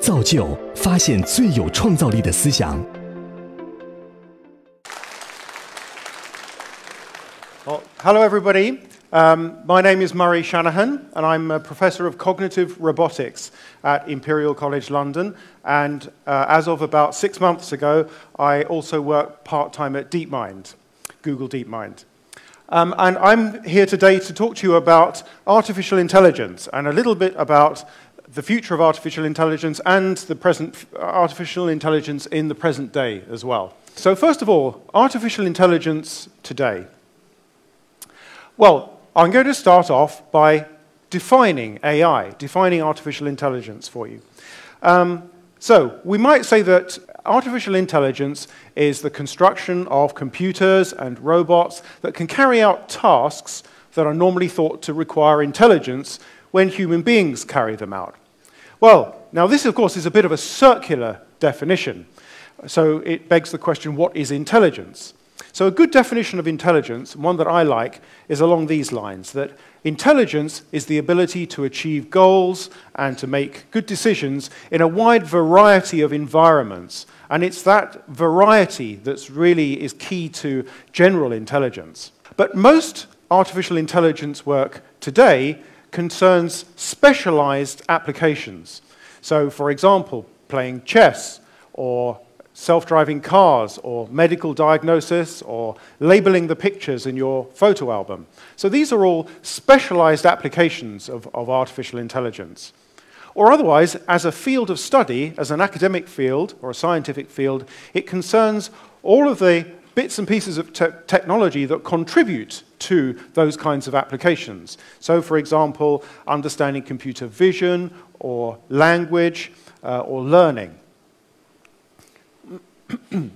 造就发现最有创造力的思想。 Well, hello, everybody. Um, my name is Murray Shanahan, and I'm a professor of cognitive robotics at Imperial College London. And uh, as of about six months ago, I also work part time at DeepMind, Google DeepMind. Um, and I'm here today to talk to you about artificial intelligence and a little bit about the future of artificial intelligence and the present artificial intelligence in the present day as well. So, first of all, artificial intelligence today. Well, I'm going to start off by defining AI, defining artificial intelligence for you. Um, so, we might say that artificial intelligence is the construction of computers and robots that can carry out tasks that are normally thought to require intelligence when human beings carry them out. Well, now, this, of course, is a bit of a circular definition. So, it begs the question what is intelligence? So, a good definition of intelligence, one that I like, is along these lines that intelligence is the ability to achieve goals and to make good decisions in a wide variety of environments. And it's that variety that's really is key to general intelligence. But most artificial intelligence work today concerns specialized applications. So, for example, playing chess or self driving cars or medical diagnosis or labeling the pictures in your photo album. So these are all specialized applications of, of artificial intelligence. Or otherwise, as a field of study, as an academic field or a scientific field, it concerns all of the bits and pieces of te- technology that contribute to those kinds of applications. So, for example, understanding computer vision or language uh, or learning.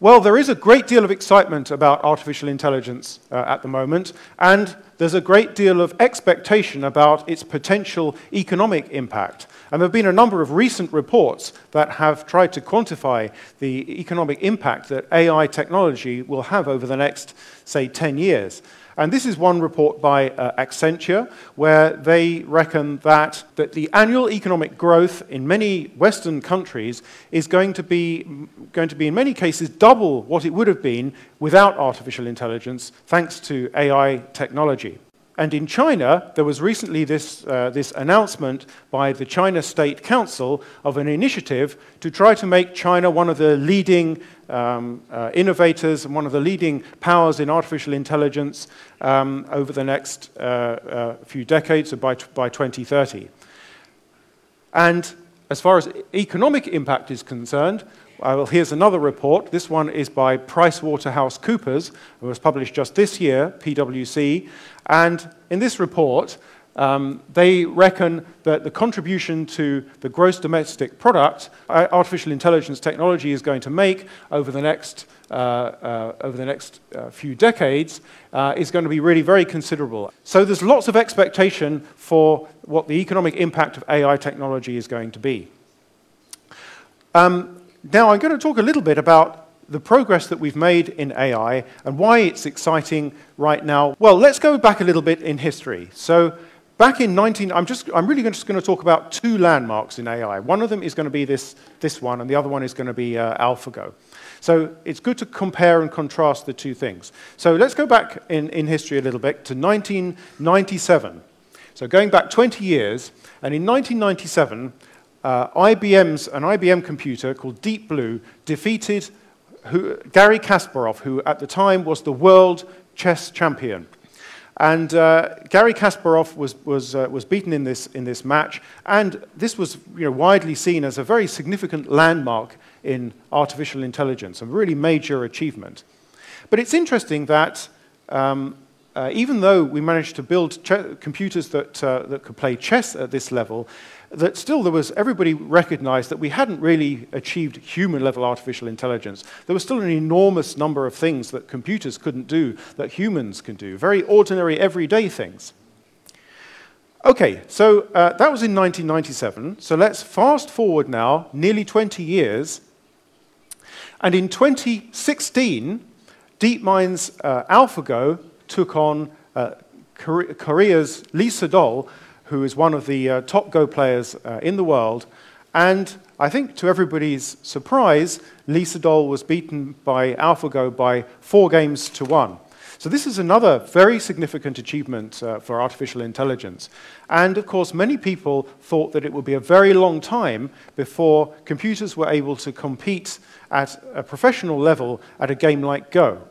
well, there is a great deal of excitement about artificial intelligence uh, at the moment, and there's a great deal of expectation about its potential economic impact. And there have been a number of recent reports that have tried to quantify the economic impact that AI technology will have over the next, say, 10 years. And this is one report by uh, Accenture, where they reckon that, that the annual economic growth in many Western countries is going to, be, going to be, in many cases, double what it would have been without artificial intelligence, thanks to AI technology. And in China, there was recently this, uh, this announcement by the China State Council of an initiative to try to make China one of the leading um, uh, innovators and one of the leading powers in artificial intelligence um, over the next uh, uh few decades, by, by 2030. And as far as economic impact is concerned, well, here's another report. This one is by PricewaterhouseCoopers. It was published just this year, PwC. And in this report, um, they reckon that the contribution to the gross domestic product uh, artificial intelligence technology is going to make over the next, uh, uh, over the next uh, few decades uh, is going to be really very considerable. So there's lots of expectation for what the economic impact of AI technology is going to be. Um, now, I'm going to talk a little bit about the progress that we've made in AI and why it's exciting right now. Well, let's go back a little bit in history. So, back in 19, I'm, just, I'm really just going to talk about two landmarks in AI. One of them is going to be this, this one, and the other one is going to be uh, AlphaGo. So, it's good to compare and contrast the two things. So, let's go back in, in history a little bit to 1997. So, going back 20 years, and in 1997, uh, IBM's, an IBM computer called Deep Blue defeated who, Garry Kasparov, who at the time was the world chess champion. And uh, Garry Kasparov was, was, uh, was beaten in this, in this match, and this was you know, widely seen as a very significant landmark in artificial intelligence, a really major achievement. But it's interesting that um, uh, even though we managed to build computers that, uh, that could play chess at this level, that still there was, everybody recognized that we hadn't really achieved human level artificial intelligence. There was still an enormous number of things that computers couldn't do that humans can do, very ordinary, everyday things. Okay, so uh, that was in 1997. So let's fast forward now, nearly 20 years. And in 2016, DeepMind's uh, AlphaGo took on uh, Korea's Lee Sedol, who is one of the uh, top Go players uh, in the world. And I think to everybody's surprise, Lee Sedol was beaten by AlphaGo by four games to one. So this is another very significant achievement uh, for artificial intelligence. And of course, many people thought that it would be a very long time before computers were able to compete at a professional level at a game like Go.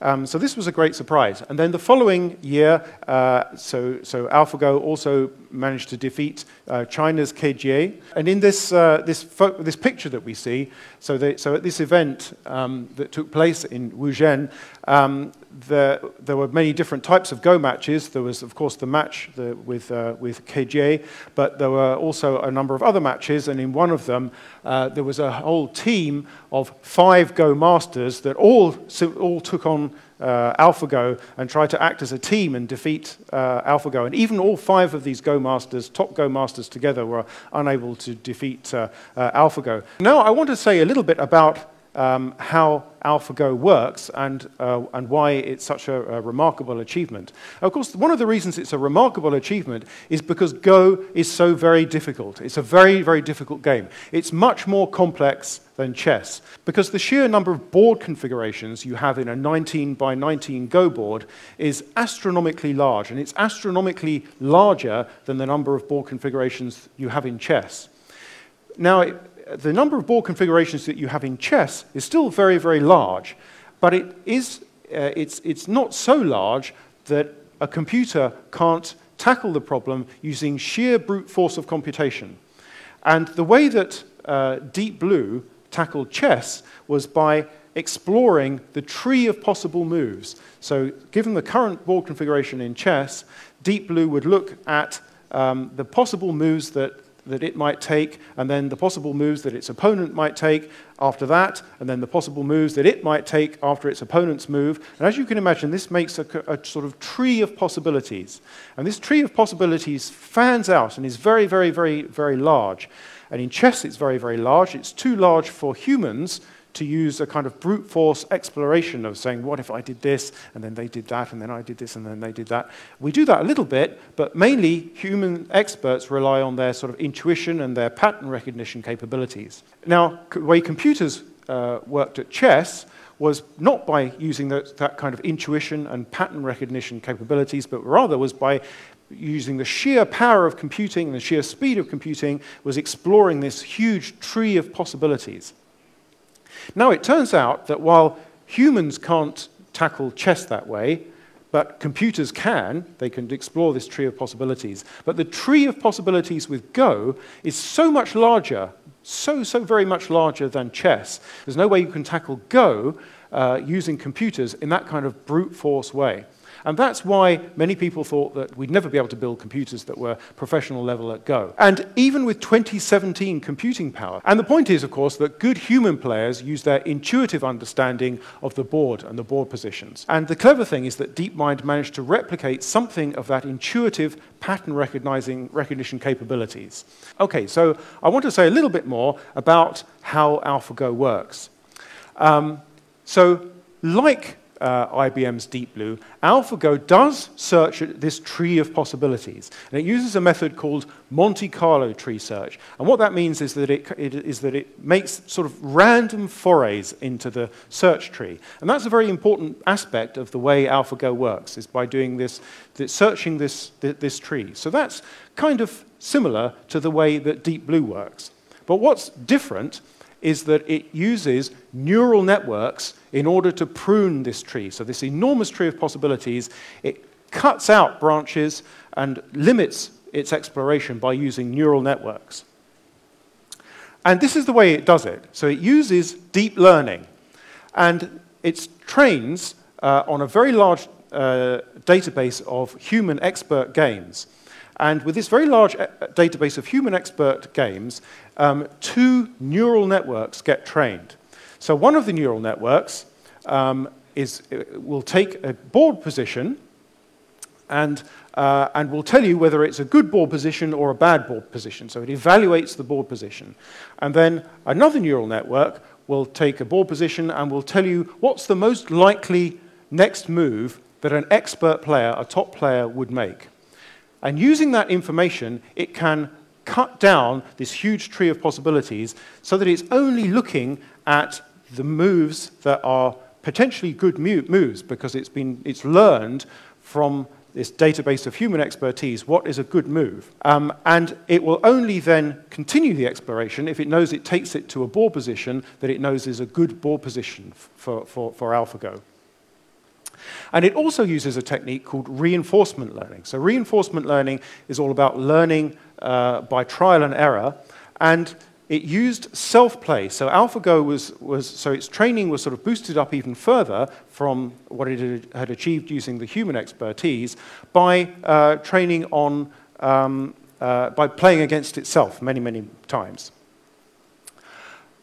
Um, so this was a great surprise. And then the following year, uh, so, so AlphaGo also managed to defeat uh, China's Ke Jie. And in this, uh, this, this picture that we see, so, they, so at this event um, that took place in Wuzhen, um, there, were many different types of Go matches. There was, of course, the match the, with, uh, with Ke Jie, but there were also a number of other matches, and in one of them, uh, there was a whole team of five Go masters that all, all took on uh, AlphaGo and try to act as a team and defeat uh, AlphaGo. And even all five of these Go masters, top Go masters together, were unable to defeat uh, uh, AlphaGo. Now, I want to say a little bit about um, how AlphaGo works and, uh, and why it's such a, a, remarkable achievement. Of course, one of the reasons it's a remarkable achievement is because Go is so very difficult. It's a very, very difficult game. It's much more complex than chess because the sheer number of board configurations you have in a 19 by 19 Go board is astronomically large, and it's astronomically larger than the number of board configurations you have in chess. Now, it, the number of board configurations that you have in chess is still very, very large, but it is, uh, it's, it's not so large that a computer can't tackle the problem using sheer brute force of computation. And the way that uh, Deep Blue tackled chess was by exploring the tree of possible moves. So, given the current board configuration in chess, Deep Blue would look at um, the possible moves that that it might take, and then the possible moves that its opponent might take after that, and then the possible moves that it might take after its opponent's move. And as you can imagine, this makes a, a sort of tree of possibilities. And this tree of possibilities fans out and is very, very, very, very large. And in chess, it's very, very large. It's too large for humans to use a kind of brute force exploration of saying, what if I did this, and then they did that, and then I did this, and then they did that. We do that a little bit, but mainly human experts rely on their sort of intuition and their pattern recognition capabilities. Now, the way computers uh, worked at chess was not by using that, that kind of intuition and pattern recognition capabilities, but rather was by using the sheer power of computing and the sheer speed of computing, was exploring this huge tree of possibilities. Now, it turns out that while humans can't tackle chess that way, but computers can, they can explore this tree of possibilities. But the tree of possibilities with Go is so much larger, so, so very much larger than chess. There's no way you can tackle Go uh, using computers in that kind of brute force way. And that's why many people thought that we'd never be able to build computers that were professional level at Go. And even with 2017 computing power, and the point is, of course, that good human players use their intuitive understanding of the board and the board positions. And the clever thing is that DeepMind managed to replicate something of that intuitive pattern recognizing recognition capabilities. Okay, so I want to say a little bit more about how AlphaGo works. Um, so, like uh, IBM's Deep Blue, AlphaGo does search this tree of possibilities. And it uses a method called Monte Carlo tree search. And what that means is that it, it, is that it makes sort of random forays into the search tree. And that's a very important aspect of the way AlphaGo works, is by doing this, this searching this, this tree. So that's kind of similar to the way that Deep Blue works. But what's different is that it uses neural networks in order to prune this tree. So, this enormous tree of possibilities, it cuts out branches and limits its exploration by using neural networks. And this is the way it does it. So, it uses deep learning and it trains uh, on a very large uh, database of human expert games. And with this very large uh, database of human expert games, um, two neural networks get trained. So one of the neural networks um, is, uh, will take a board position and, uh, and will tell you whether it's a good board position or a bad board position. So it evaluates the board position. And then another neural network will take a board position and will tell you what's the most likely next move that an expert player, a top player, would make. And using that information, it can cut down this huge tree of possibilities so that it's only looking at the moves that are potentially good moves because it's, been, it's learned from this database of human expertise what is a good move. Um, and it will only then continue the exploration if it knows it takes it to a board position that it knows is a good board position for, for, for AlphaGo. And it also uses a technique called reinforcement learning. So, reinforcement learning is all about learning uh, by trial and error. And it used self-play. So AlphaGo was, was, so its training was sort of boosted up even further from what it had achieved using the human expertise by uh, training on, um, uh, by playing against itself many, many times.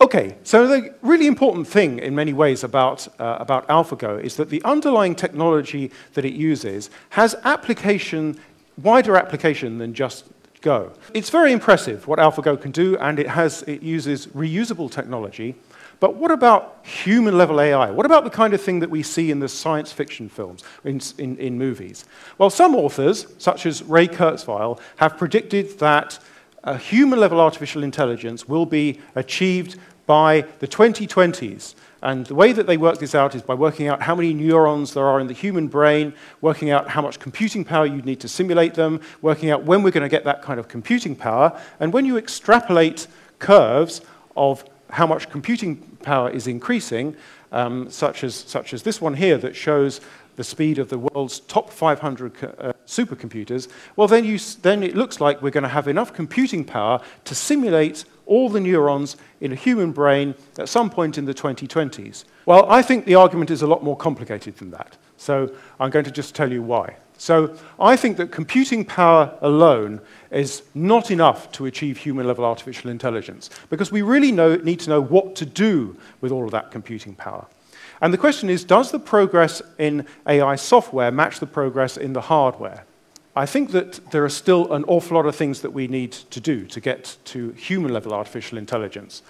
Okay, so the really important thing in many ways about, uh, about AlphaGo is that the underlying technology that it uses has application, wider application than just Go. It's very impressive what AlphaGo can do, and it, has, it uses reusable technology. But what about human level AI? What about the kind of thing that we see in the science fiction films, in, in, in movies? Well, some authors, such as Ray Kurzweil, have predicted that a human level artificial intelligence will be achieved by the 2020s. And the way that they work this out is by working out how many neurons there are in the human brain, working out how much computing power you'd need to simulate them, working out when we're going to get that kind of computing power. And when you extrapolate curves of how much computing power is increasing, um, such, as, such as this one here that shows the speed of the world's top 500 uh, supercomputers, well, then, you, then it looks like we're going to have enough computing power to simulate all the neurons in a human brain at some point in the 2020s? Well, I think the argument is a lot more complicated than that. So I'm going to just tell you why. So I think that computing power alone is not enough to achieve human level artificial intelligence because we really know, need to know what to do with all of that computing power. And the question is does the progress in AI software match the progress in the hardware? I think that there are still an awful lot of things that we need to do to get to human level artificial intelligence.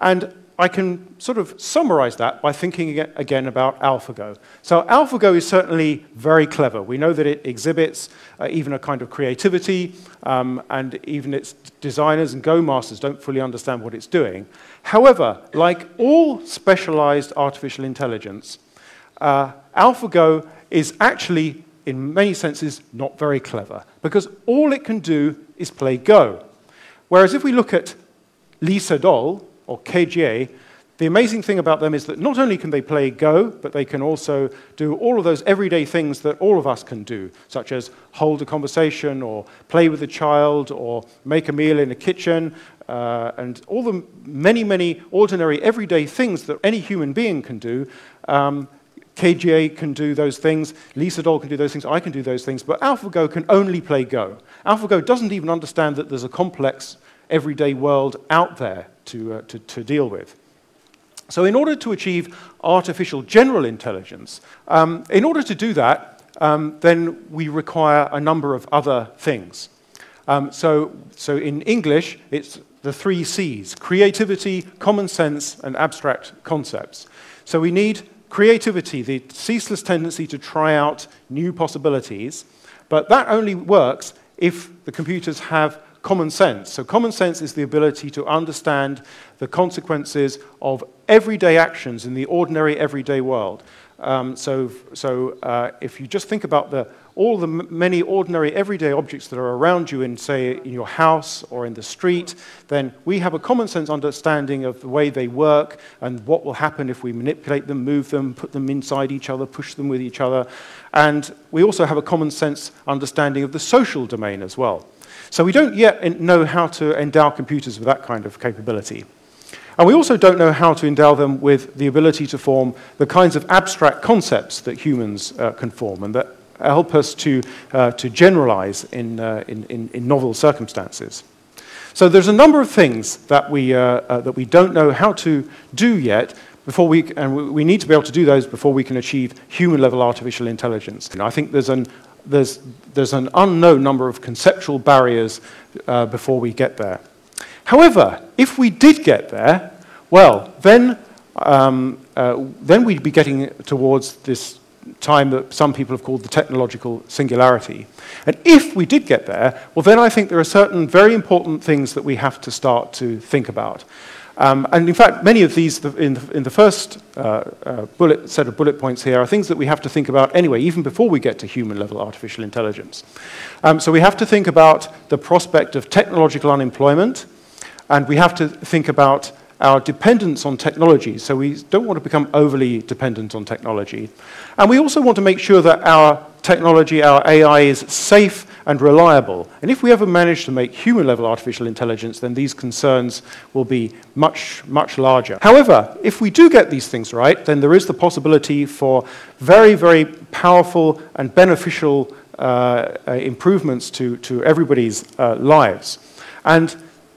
And I can sort of summarize that by thinking again about AlphaGo. So, AlphaGo is certainly very clever. We know that it exhibits uh, even a kind of creativity, um, and even its designers and Go masters don't fully understand what it's doing. However, like all specialized artificial intelligence, uh, AlphaGo is actually in many senses, not very clever, because all it can do is play Go. Whereas if we look at Lee Sedol, or Ke Jie, the amazing thing about them is that not only can they play Go, but they can also do all of those everyday things that all of us can do, such as hold a conversation, or play with a child, or make a meal in a kitchen, uh, and all the many, many ordinary everyday things that any human being can do. Um, Ke Jie can do those things, Lee Sedol can do those things, I can do those things, but AlphaGo can only play Go. AlphaGo doesn't even understand that there's a complex everyday world out there to, uh, to, to, deal with. So, in order to achieve artificial general intelligence, um, in order to do that, um, then we require a number of other things. Um, so, so, in English, it's the three C's creativity, common sense, and abstract concepts. So, we need creativity, the ceaseless tendency to try out new possibilities, but that only works if the computers have common sense. So, common sense is the ability to understand the consequences of everyday actions in the ordinary, everyday world. Um, so, so uh, if you just think about the all the many ordinary everyday objects that are around you in, say, in your house or in the street, then we have a common sense understanding of the way they work and what will happen if we manipulate them, move them, put them inside each other, push them with each other. And we also have a common sense understanding of the social domain as well. So we don't yet know how to endow computers with that kind of capability. And we also don't know how to endow them with the ability to form the kinds of abstract concepts that humans uh, can form and that help us to, uh, to generalize in, uh, in, in, in, novel circumstances. So there's a number of things that we, uh, uh, that we don't know how to do yet before we, and we need to be able to do those before we can achieve human level artificial intelligence. And I think there's an, there's, there's an unknown number of conceptual barriers uh, before we get there. However, if we did get there, well, then, um, uh, then we'd be getting towards this time that some people have called the technological singularity. And if we did get there, well, then I think there are certain very important things that we have to start to think about. Um, and in fact, many of these in the, in the first uh, uh, bullet, set of bullet points here are things that we have to think about anyway, even before we get to human level artificial intelligence. Um, so we have to think about the prospect of technological unemployment, and we have to think about our dependence on technology. So we don't want to become overly dependent on technology. And we also want to make sure that our technology, our AI, is safe and reliable. And if we ever manage to make human level artificial intelligence, then these concerns will be much, much larger. However, if we do get these things right, then there is the possibility for very, very powerful and beneficial uh, uh, improvements to, to everybody's uh, lives. And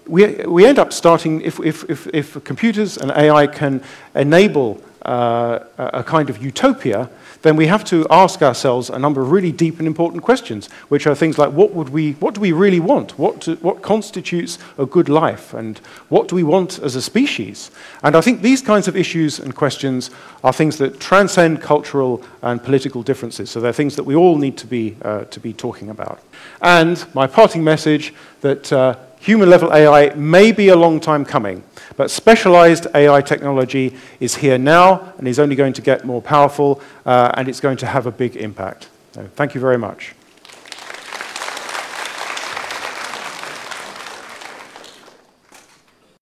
we, we end up starting, if, if, if, if computers and AI can enable uh, a kind of utopia, then we have to ask ourselves a number of really deep and important questions, which are things like what, would we, what do we really want? What, what constitutes a good life? And what do we want as a species? And I think these kinds of issues and questions are things that transcend cultural and political differences. So they're things that we all need to be, uh, to be talking about. And my parting message that uh, human level AI may be a long time coming, but specialized AI technology is here now and is only going to get more powerful, uh, and it's going to have a big impact. So thank you very much.